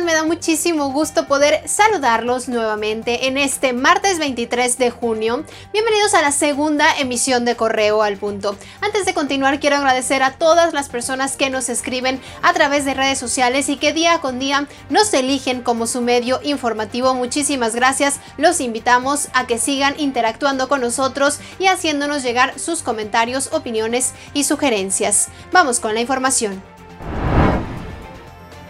me da muchísimo gusto poder saludarlos nuevamente en este martes 23 de junio. Bienvenidos a la segunda emisión de Correo al Punto. Antes de continuar, quiero agradecer a todas las personas que nos escriben a través de redes sociales y que día con día nos eligen como su medio informativo. Muchísimas gracias. Los invitamos a que sigan interactuando con nosotros y haciéndonos llegar sus comentarios, opiniones y sugerencias. Vamos con la información.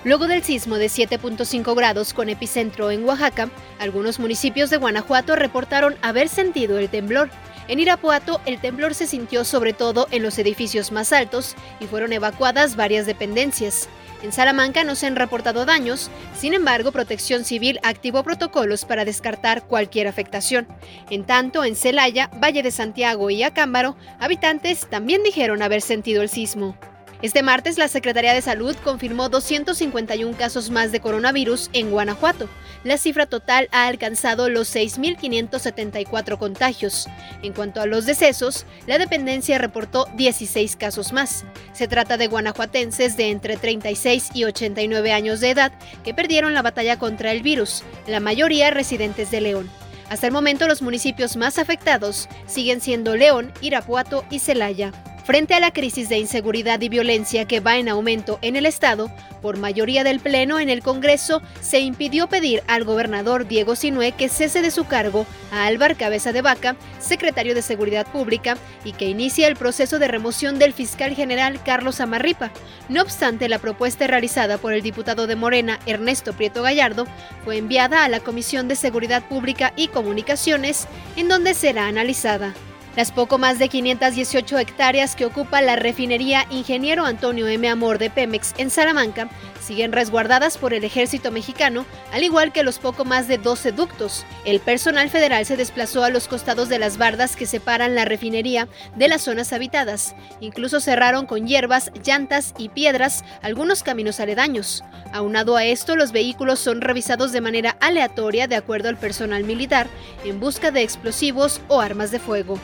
Luego del sismo de 7.5 grados con epicentro en Oaxaca, algunos municipios de Guanajuato reportaron haber sentido el temblor. En Irapuato, el temblor se sintió sobre todo en los edificios más altos y fueron evacuadas varias dependencias. En Salamanca no se han reportado daños, sin embargo, Protección Civil activó protocolos para descartar cualquier afectación. En tanto, en Celaya, Valle de Santiago y Acámbaro, habitantes también dijeron haber sentido el sismo. Este martes, la Secretaría de Salud confirmó 251 casos más de coronavirus en Guanajuato. La cifra total ha alcanzado los 6.574 contagios. En cuanto a los decesos, la dependencia reportó 16 casos más. Se trata de guanajuatenses de entre 36 y 89 años de edad que perdieron la batalla contra el virus, la mayoría residentes de León. Hasta el momento los municipios más afectados siguen siendo León, Irapuato y Celaya. Frente a la crisis de inseguridad y violencia que va en aumento en el Estado, por mayoría del Pleno en el Congreso se impidió pedir al gobernador Diego Sinué que cese de su cargo a Álvar Cabeza de Vaca, secretario de Seguridad Pública, y que inicie el proceso de remoción del fiscal general Carlos Amarripa. No obstante, la propuesta realizada por el diputado de Morena, Ernesto Prieto Gallardo, fue enviada a la Comisión de Seguridad Pública y Comunicaciones, en donde será analizada. Las poco más de 518 hectáreas que ocupa la refinería Ingeniero Antonio M. Amor de Pemex en Salamanca siguen resguardadas por el ejército mexicano, al igual que los poco más de 12 ductos. El personal federal se desplazó a los costados de las bardas que separan la refinería de las zonas habitadas. Incluso cerraron con hierbas, llantas y piedras algunos caminos aledaños. Aunado a esto, los vehículos son revisados de manera aleatoria de acuerdo al personal militar en busca de explosivos o armas de fuego.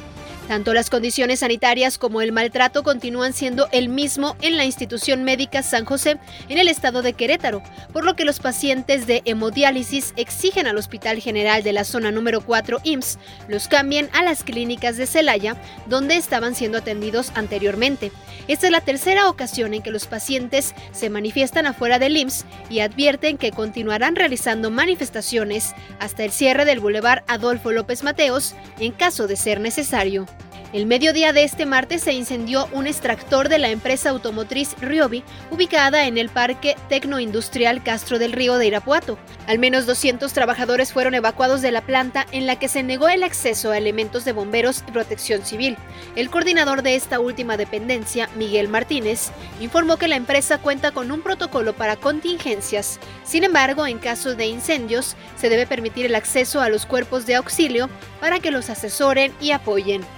Tanto las condiciones sanitarias como el maltrato continúan siendo el mismo en la institución médica San José en el estado de Querétaro, por lo que los pacientes de hemodiálisis exigen al Hospital General de la zona número 4 IMSS los cambien a las clínicas de Celaya, donde estaban siendo atendidos anteriormente. Esta es la tercera ocasión en que los pacientes se manifiestan afuera del IMSS y advierten que continuarán realizando manifestaciones hasta el cierre del Boulevard Adolfo López Mateos en caso de ser necesario. El mediodía de este martes se incendió un extractor de la empresa automotriz Ryobi, ubicada en el Parque Tecnoindustrial Castro del Río de Irapuato. Al menos 200 trabajadores fueron evacuados de la planta en la que se negó el acceso a elementos de bomberos y protección civil. El coordinador de esta última dependencia, Miguel Martínez, informó que la empresa cuenta con un protocolo para contingencias. Sin embargo, en caso de incendios, se debe permitir el acceso a los cuerpos de auxilio para que los asesoren y apoyen.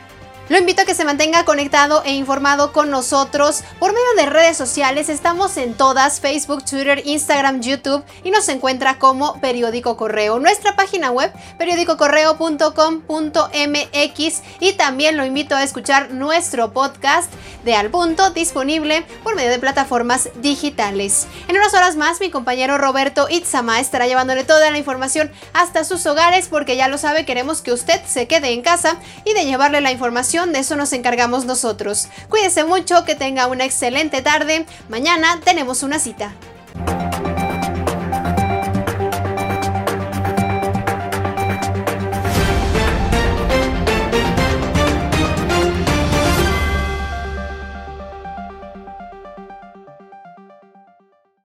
Lo invito a que se mantenga conectado e informado con nosotros por medio de redes sociales. Estamos en todas, Facebook, Twitter, Instagram, YouTube y nos encuentra como Periódico Correo. Nuestra página web, periódicocorreo.com.mx y también lo invito a escuchar nuestro podcast de Al Punto disponible por medio de plataformas digitales. En unas horas más, mi compañero Roberto Itzama estará llevándole toda la información hasta sus hogares porque ya lo sabe, queremos que usted se quede en casa y de llevarle la información de eso nos encargamos nosotros. Cuídese mucho, que tenga una excelente tarde. Mañana tenemos una cita.